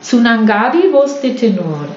Tsunangadi vos de tenor.